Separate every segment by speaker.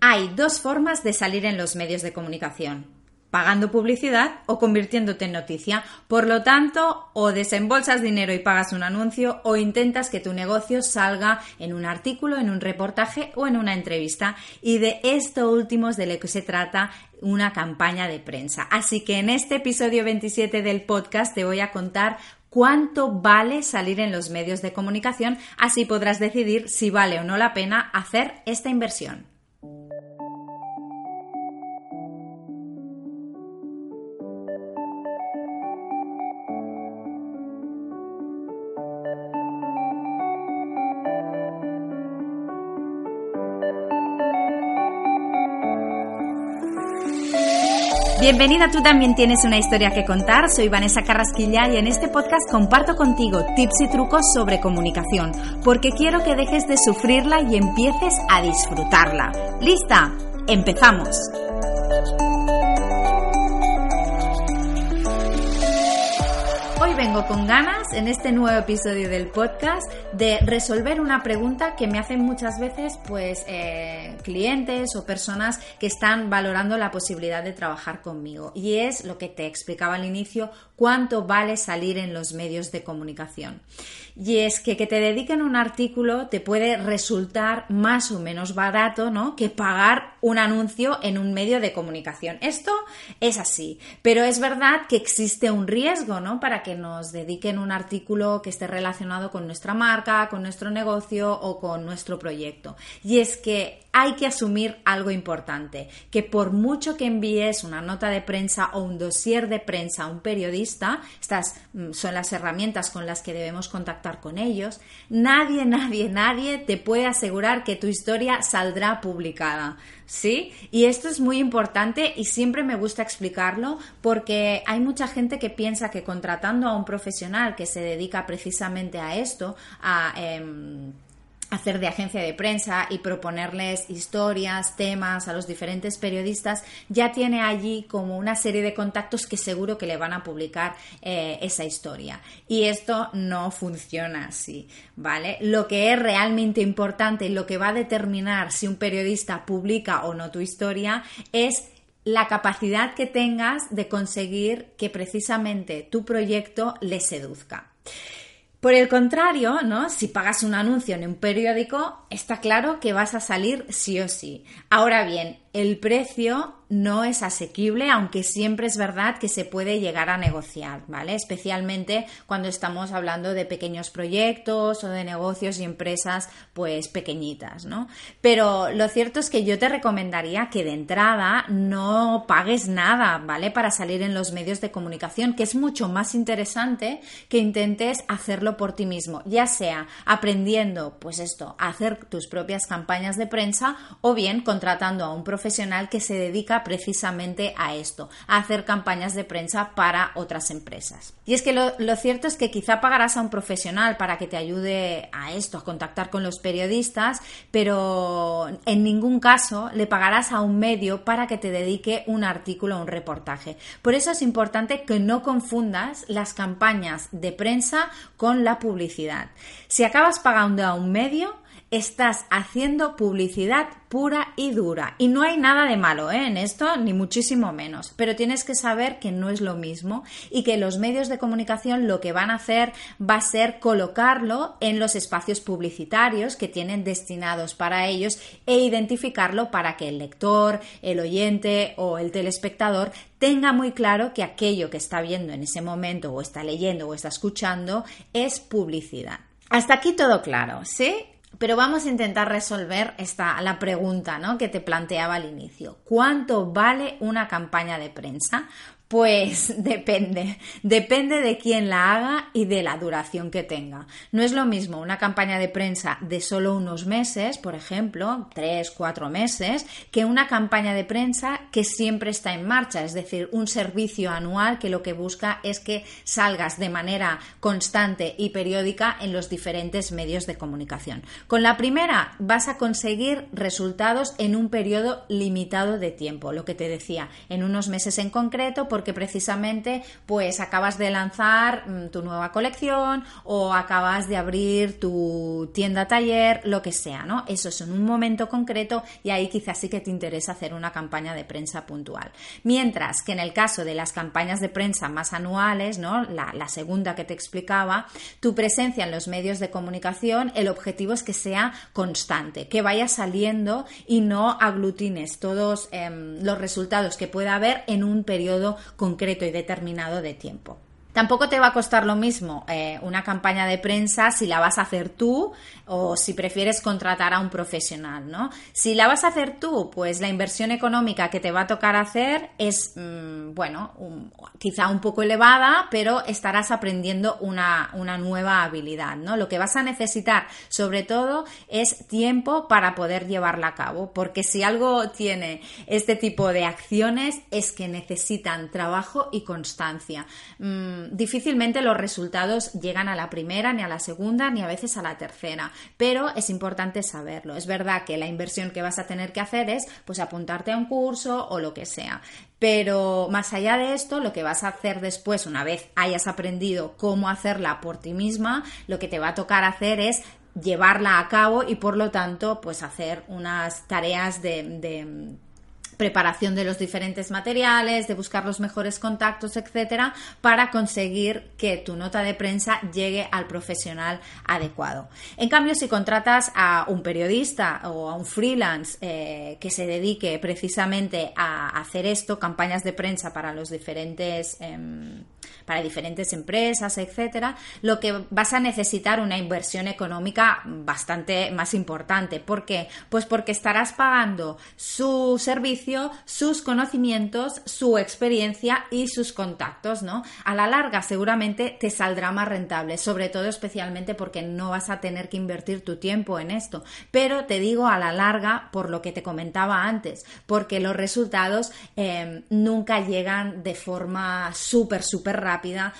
Speaker 1: Hay dos formas de salir en los medios de comunicación. Pagando publicidad o convirtiéndote en noticia. Por lo tanto, o desembolsas dinero y pagas un anuncio o intentas que tu negocio salga en un artículo, en un reportaje o en una entrevista. Y de esto último es de lo que se trata una campaña de prensa. Así que en este episodio 27 del podcast te voy a contar cuánto vale salir en los medios de comunicación, así podrás decidir si vale o no la pena hacer esta inversión. Thank you. Bienvenida, tú también tienes una historia que contar. Soy Vanessa Carrasquilla y en este podcast comparto contigo tips y trucos sobre comunicación, porque quiero que dejes de sufrirla y empieces a disfrutarla. ¿Lista? ¡Empezamos! Hoy vengo con ganas en este nuevo episodio del podcast de resolver una pregunta que me hacen muchas veces pues eh, clientes o personas que están valorando la posibilidad de trabajar conmigo y es lo que te explicaba al inicio cuánto vale salir en los medios de comunicación y es que que te dediquen un artículo te puede resultar más o menos barato ¿no? que pagar un anuncio en un medio de comunicación esto es así pero es verdad que existe un riesgo ¿no? para que nos dediquen un artículo que esté relacionado con nuestra marca, con nuestro negocio o con nuestro proyecto. Y es que hay que asumir algo importante, que por mucho que envíes una nota de prensa o un dossier de prensa a un periodista, estas mm, son las herramientas con las que debemos contactar con ellos, nadie, nadie, nadie te puede asegurar que tu historia saldrá publicada. ¿sí? Y esto es muy importante y siempre me gusta explicarlo porque hay mucha gente que piensa que contratando a un profesional que se dedica precisamente a esto, a... Em, hacer de agencia de prensa y proponerles historias, temas a los diferentes periodistas, ya tiene allí como una serie de contactos que seguro que le van a publicar eh, esa historia. Y esto no funciona así, ¿vale? Lo que es realmente importante y lo que va a determinar si un periodista publica o no tu historia es la capacidad que tengas de conseguir que precisamente tu proyecto le seduzca. Por el contrario, ¿no? Si pagas un anuncio en un periódico, está claro que vas a salir sí o sí. Ahora bien, el precio no es asequible, aunque siempre es verdad que se puede llegar a negociar, ¿vale? Especialmente cuando estamos hablando de pequeños proyectos o de negocios y empresas pues pequeñitas, ¿no? Pero lo cierto es que yo te recomendaría que de entrada no pagues nada, ¿vale? Para salir en los medios de comunicación, que es mucho más interesante que intentes hacerlo por ti mismo, ya sea aprendiendo, pues esto, a hacer tus propias campañas de prensa o bien contratando a un profesional que se dedica precisamente a esto, a hacer campañas de prensa para otras empresas. Y es que lo, cierto es que quizá pagarás a un profesional para que te ayude a esto, a contactar con los periodistas, pero en ningún caso le pagarás a un medio para que te dedique un artículo o un reportaje. Por eso es importante que no confundas las campañas de prensa con la publicidad. Si acabas pagando a un medio, estás haciendo publicidad pura y dura. Y no hay nada de malo ¿eh? en esto, ni muchísimo menos. Pero tienes que saber que no es lo mismo y que los medios de comunicación lo que van a hacer va a ser colocarlo en los espacios publicitarios que tienen destinados para ellos e identificarlo para que el lector, el oyente o el telespectador tenga muy claro que aquello que está viendo en ese momento o está leyendo o está escuchando es publicidad. Hasta aquí todo claro, ¿sí? Pero vamos a intentar resolver esta, la pregunta ¿no? que te planteaba al inicio. ¿Cuánto vale una campaña de prensa? Pues depende, depende de quién la haga y de la duración que tenga. No es lo mismo una campaña de prensa de solo unos meses, por ejemplo, tres, cuatro meses, que una campaña de prensa que siempre está en marcha, es decir, un servicio anual que lo que busca es que salgas de manera constante y periódica en los diferentes medios de comunicación. Con la primera vas a conseguir resultados en un periodo limitado de tiempo, lo que te decía, en unos meses en concreto, porque precisamente pues acabas de lanzar mm, tu nueva colección o acabas de abrir tu tienda taller, lo que sea, ¿no? Eso es en un momento concreto y ahí quizás sí que te interesa hacer una campaña de prensa puntual. Mientras que en el caso de las campañas de prensa más anuales, ¿no? La, segunda que te explicaba, tu presencia en los medios de comunicación, el objetivo es que sea constante, que vaya saliendo y no aglutines todos em, los resultados que pueda haber en un periodo concreto y determinado de tiempo. Tampoco te va a costar lo mismo eh, una campaña de prensa si la vas a hacer tú o si prefieres contratar a un profesional, ¿no? Si la vas a hacer tú, pues la inversión económica que te va a tocar hacer es, mm, bueno, quizá un poco elevada, pero estarás aprendiendo una, una nueva habilidad, ¿no? Lo que vas a necesitar, sobre todo, es tiempo para poder llevarla a cabo, porque si algo tiene este tipo de acciones es que necesitan trabajo y constancia. Mm, difícilmente los resultados llegan a la primera, ni a la segunda, ni a veces a la tercera, pero es importante saberlo. Es verdad que la inversión que vas a tener que hacer es pues apuntarte a un curso o lo que sea. Pero más allá de esto, lo que vas a hacer después, una vez hayas aprendido cómo hacerla por ti misma, lo que te va a tocar hacer es llevarla a cabo y por lo tanto pues hacer unas tareas de preparación de los diferentes materiales, de buscar los mejores contactos, etcétera, para conseguir que tu nota de prensa llegue al profesional adecuado. En cambio, si contratas a un periodista o a un freelance eh, que se dedique precisamente a hacer esto, campañas de prensa para los diferentes em, para diferentes empresas, etcétera, lo que vas a necesitar una inversión económica bastante más importante. ¿Por qué? Pues porque estarás pagando su servicio, sus conocimientos, su experiencia y sus contactos, ¿no? A la larga seguramente te saldrá más rentable, sobre todo especialmente porque no vas a tener que invertir tu tiempo en esto. Pero te digo a la larga por lo que te comentaba antes, porque los resultados eh, nunca llegan de forma súper, súper rápida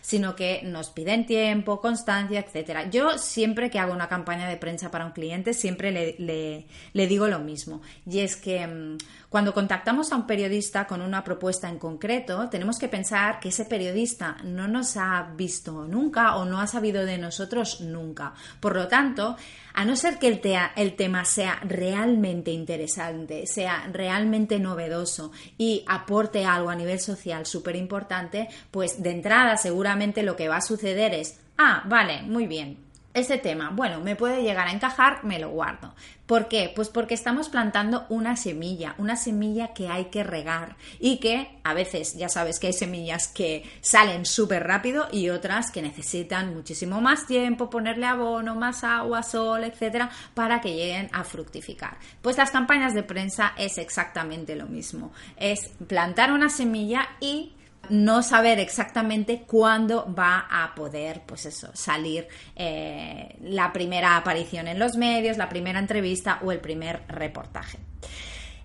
Speaker 1: sino que nos piden tiempo, constancia, etcétera. Yo siempre que hago una campaña de prensa para un cliente, siempre le, digo lo mismo. Y es que mm, cuando contactamos a un periodista con una propuesta en concreto, tenemos que pensar que ese periodista no nos ha visto nunca o no ha sabido de nosotros nunca. Por lo tanto, a no ser que el, tema sea realmente interesante, sea realmente novedoso y aporte algo a nivel social súper importante, pues de entrada seguramente lo que va a suceder es, ah, vale, muy bien, ese tema, bueno, me puede llegar a encajar, me lo guardo. ¿Por qué? Pues porque estamos plantando una semilla, una semilla que hay que regar y que a veces ya sabes que hay semillas que salen súper rápido y otras que necesitan muchísimo más tiempo, ponerle abono, más agua, sol, etcétera, para que lleguen a fructificar. Pues las campañas de prensa es exactamente lo mismo. Es plantar una semilla y no saber exactamente cuándo va a poder, pues eso, salir eh, la primera aparición en los medios, la primera entrevista o el primer reportaje.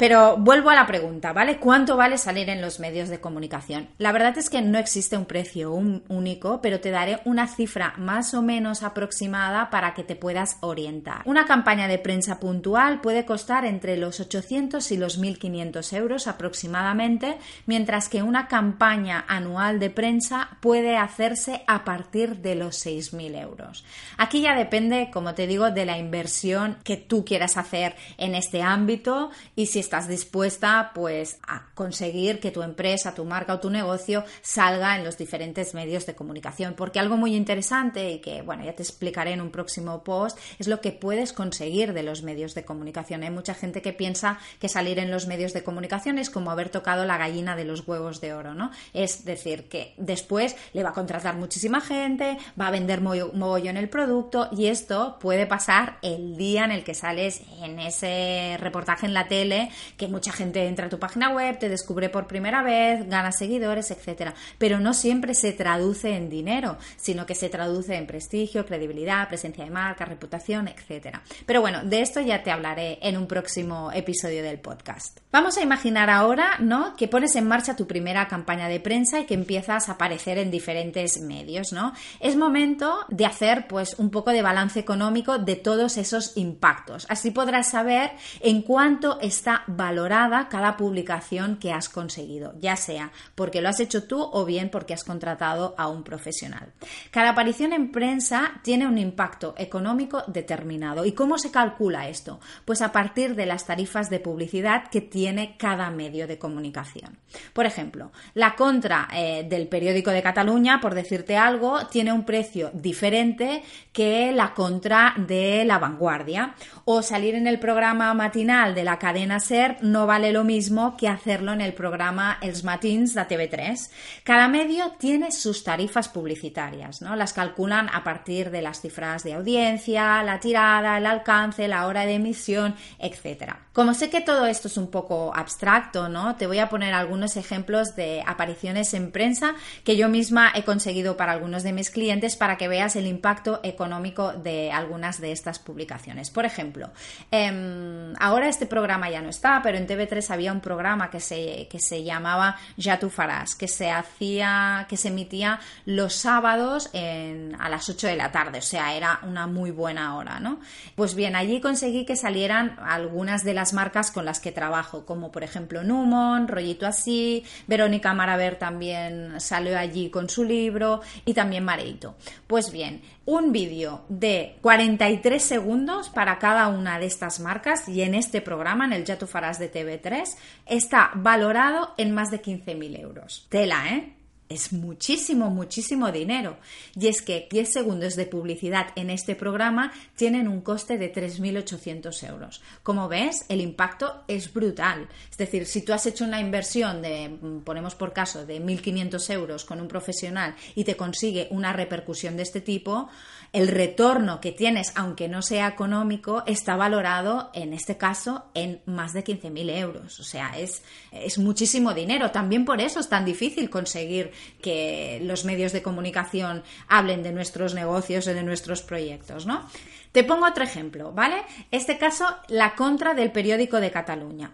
Speaker 1: Pero vuelvo a la pregunta, ¿vale? ¿Cuánto vale salir en los medios de comunicación? La verdad es que no existe un precio único, pero te daré una cifra más o menos aproximada para que te puedas orientar. Una campaña de prensa puntual puede costar entre los 800 y los 1.500 euros aproximadamente, mientras que una campaña anual de prensa puede hacerse a partir de los 6.000 euros. Aquí ya depende, como te digo, de la inversión que tú quieras hacer en este ámbito y si estás dispuesta pues a conseguir que tu empresa, tu marca o tu negocio salga en los diferentes medios de comunicación. Porque algo muy interesante y que, bueno, ya te explicaré en un próximo post, es lo que puedes conseguir de los medios de comunicación. Hay mucha gente que piensa que salir en los medios de comunicación es como haber tocado la gallina de los huevos de oro, ¿no? Es decir, que después le va a contratar muchísima gente, va a vender en el producto y esto puede pasar el día en el que sales en ese reportaje en la tele que mucha gente entra a tu página web, te descubre por primera vez, gana seguidores, etcétera. Pero no siempre se traduce en dinero, sino que se traduce en prestigio, credibilidad, presencia de marca, reputación, etcétera. Pero bueno, de esto ya te hablaré en un próximo episodio del podcast. Vamos a imaginar ahora, ¿no? Que pones en marcha tu primera campaña de prensa y que empiezas a aparecer en diferentes medios, ¿no? Es momento de hacer pues un poco de balance económico de todos esos impactos. Así podrás saber en cuánto está valorada cada publicación que has conseguido, ya sea porque lo has hecho tú o bien porque has contratado a un profesional. Cada aparición en prensa tiene un impacto económico determinado. ¿Y cómo se calcula esto? Pues a partir de las tarifas de publicidad que tiene cada medio de comunicación. Por ejemplo, la contra eh, del periódico de Cataluña, por decirte algo, tiene un precio diferente que la contra de La Vanguardia. O salir en el programa matinal de la cadena No vale lo mismo que hacerlo en el programa Els Matins de TV3. Cada medio tiene sus tarifas publicitarias, ¿no? Las calculan a partir de las cifras de audiencia, la tirada, el alcance, la hora de emisión, etc. Como sé que todo esto es un poco abstracto, ¿no? Te voy a poner algunos ejemplos de apariciones en prensa que yo misma he conseguido para algunos de mis clientes para que veas el impacto económico de algunas de estas publicaciones. Por ejemplo, em, ahora este programa ya no pero en TV3 había un programa que se, que se llamaba Ya tú farás, que se hacía, que se emitía los sábados a las 8 de la tarde, o sea, era una muy buena hora, ¿no? Pues bien, allí conseguí que salieran algunas de las marcas con las que trabajo, como por ejemplo Numon, Rollito Así, Verónica Maraver también salió allí con su libro y también Mareito. Pues bien, un vídeo de 43 segundos para cada una de estas marcas y en este programa, en el Ya tú farás de TV3, está valorado en más de 15.000 euros. Tela, ¿eh? Es muchísimo, muchísimo dinero. Y es que 10 segundos de publicidad en este programa tienen un coste de 3.800 euros. Como ves, el impacto es brutal. Es decir, si tú has hecho una inversión de, ponemos por caso, de 1.500 euros con un profesional y te consigue una repercusión de este tipo, el retorno que tienes, aunque no sea económico, está valorado, en este caso, en más de 15.000 euros. O sea, es, es muchísimo dinero. También por eso es tan difícil conseguir que los medios de comunicación hablen de nuestros negocios o de nuestros proyectos, ¿no? Te pongo otro ejemplo, ¿vale? Este caso, la contra del periódico de Cataluña.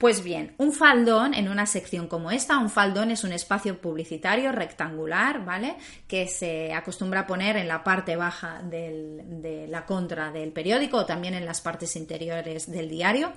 Speaker 1: Pues bien, un faldón en una sección como esta, un faldón es un espacio publicitario rectangular, ¿vale? Que se acostumbra a poner en la parte baja de la contra del periódico o también en las partes interiores del diario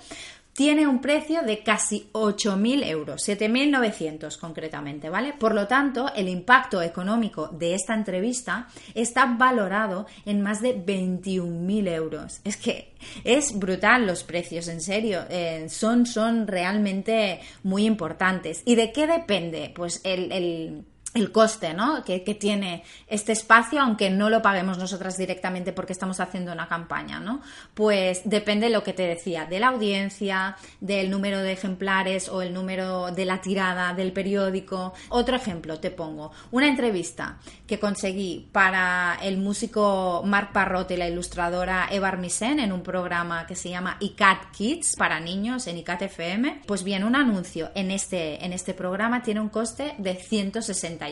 Speaker 1: tiene un precio de casi 8.000 euros, 7.900 concretamente, ¿vale? Por lo tanto, el impacto económico de esta entrevista está valorado en más de 21.000 euros. Es que es brutal los precios, en serio, eh, son, son realmente muy importantes. ¿Y de qué depende? Pues el el coste ¿no? que, tiene este espacio, aunque no lo paguemos nosotras directamente porque estamos haciendo una campaña, ¿no? Pues depende de lo que te decía, de la audiencia, del número de ejemplares o el número de la tirada del periódico. Otro ejemplo, te pongo, una entrevista que conseguí para el músico Marc Parrot y la ilustradora Eva Armisen en un programa que se llama ICAT Kids para niños en ICAT FM. Pues bien, un anuncio en este, en este programa tiene un coste de 160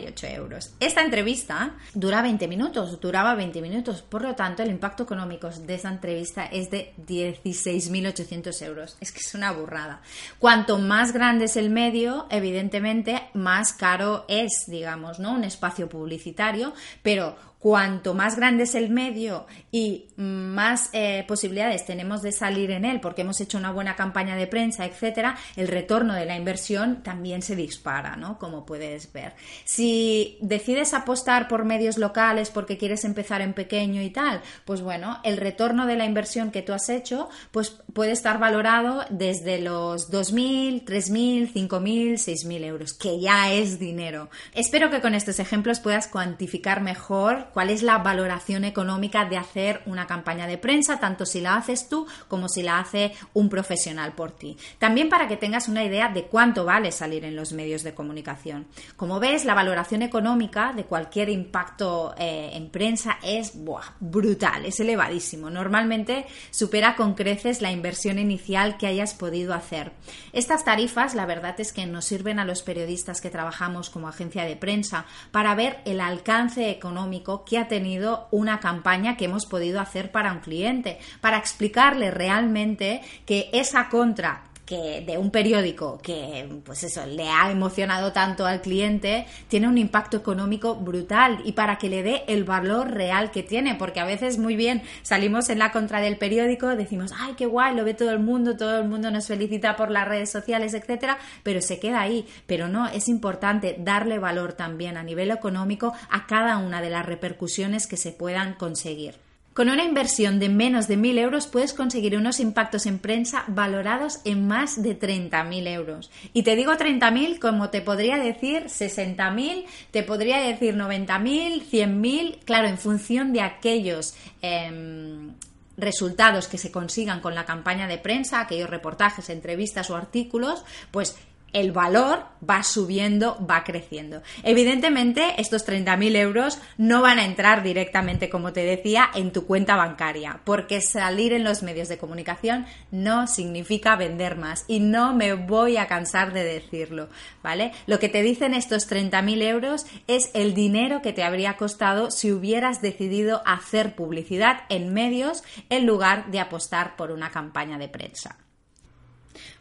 Speaker 1: Esta entrevista dura 20 minutos, duraba 20 minutos, por lo tanto el impacto económico de esta entrevista es de 16.800 euros. Es que es una burrada. Cuanto más grande es el medio, evidentemente más caro es, digamos, ¿no? Un espacio publicitario, pero cuanto más grande es el medio y más eh, posibilidades tenemos de salir en él porque hemos hecho una buena campaña de prensa, etcétera, el retorno de la inversión también se dispara, ¿no? Como puedes ver. Si decides apostar por medios locales porque quieres empezar en pequeño y tal, pues bueno, el retorno de la inversión que tú has hecho, pues puede estar valorado desde los 2.000, 3.000, 5.000, 6.000 euros, que ya es dinero. Espero que con estos ejemplos puedas cuantificar mejor cuál es la valoración económica de hacer una campaña de prensa, tanto si la haces tú como si la hace un profesional por ti. También para que tengas una idea de cuánto vale salir en los medios de comunicación. Como ves, la valoración económica de cualquier impacto eh, en prensa es brutal, es elevadísimo. Normalmente supera con creces la inversión inicial que hayas podido hacer. Estas tarifas, la verdad es que nos sirven a los periodistas que trabajamos como agencia de prensa para ver el alcance económico que ha tenido una campaña que hemos podido hacer para un cliente, para explicarle realmente que esa contra de un periódico que pues eso le ha emocionado tanto al cliente tiene un impacto económico brutal y para que le dé el valor real que tiene porque a veces muy bien salimos en la contra del periódico decimos ay qué guay lo ve todo el mundo todo el mundo nos felicita por las redes sociales etcétera pero se queda ahí. Pero no es importante darle valor también a nivel económico a cada una de las repercusiones que se puedan conseguir con una inversión de menos de 1.000 euros puedes conseguir unos impactos en prensa valorados en más de 30.000 euros. Y te digo 30.000 como te podría decir 60.000, te podría decir 90.000, 100.000, claro, en función de aquellos... Em, resultados que se consigan con la campaña de prensa, aquellos reportajes, entrevistas o artículos, pues el valor va subiendo, va creciendo. Evidentemente, estos 30.000 euros no van a entrar directamente, como te decía, en tu cuenta bancaria, porque salir en los medios de comunicación no significa vender más y no me voy a cansar de decirlo, ¿vale? Lo que te dicen estos 30.000 euros es el dinero que te habría costado si hubieras decidido hacer publicidad en medios en lugar de apostar por una campaña de prensa.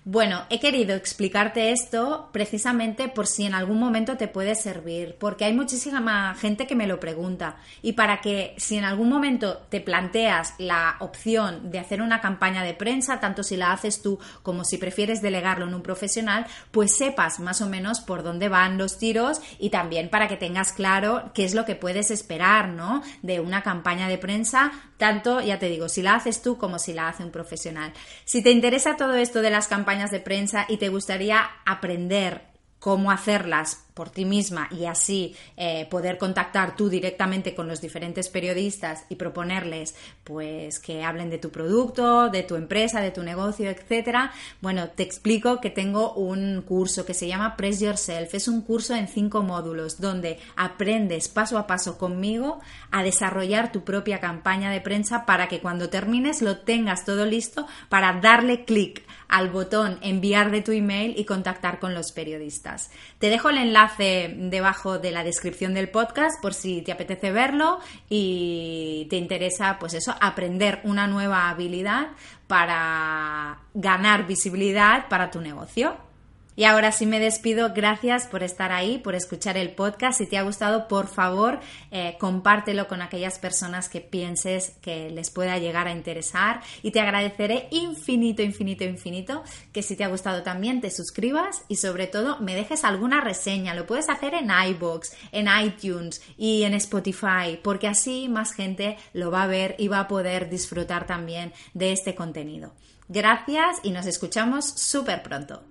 Speaker 1: Bueno, he querido explicarte esto precisamente por si en algún momento te puede servir, porque hay muchísima gente que me lo pregunta y para que si en algún momento te planteas la opción de hacer una campaña de prensa, tanto si la haces tú como si prefieres delegarlo en un profesional, pues sepas más o menos por dónde van los tiros y también para que tengas claro qué es lo que puedes esperar, ¿no? De una campaña de prensa, tanto, ya te digo, si la haces tú como si la hace un profesional. Si te interesa todo esto de las campañas de prensa y te gustaría aprender cómo hacerlas por ti misma y así eh, poder contactar tú directamente con los diferentes periodistas y proponerles pues que hablen de tu producto, de tu empresa, de tu negocio, etcétera. Bueno, te explico que tengo un curso que se llama Press Yourself. Es un curso en cinco módulos donde aprendes paso a paso conmigo a desarrollar tu propia campaña de prensa para que cuando termines lo tengas todo listo para darle clic al botón enviar de tu email y contactar con los periodistas. Te dejo el enlace debajo de la descripción del podcast por si te apetece verlo y te interesa, pues eso, aprender una nueva habilidad para ganar visibilidad para tu negocio. Y ahora sí me despido. Gracias por estar ahí, por escuchar el podcast. Si te ha gustado, por favor, eh, compártelo con aquellas personas que pienses que les pueda llegar a interesar. Y te agradeceré infinito, infinito, infinito que si te ha gustado también te suscribas y sobre todo me dejes alguna reseña. Lo puedes hacer en iBox, en iTunes y en Spotify, porque así más gente lo va a ver y va a poder disfrutar también de este contenido. Gracias y nos escuchamos súper pronto.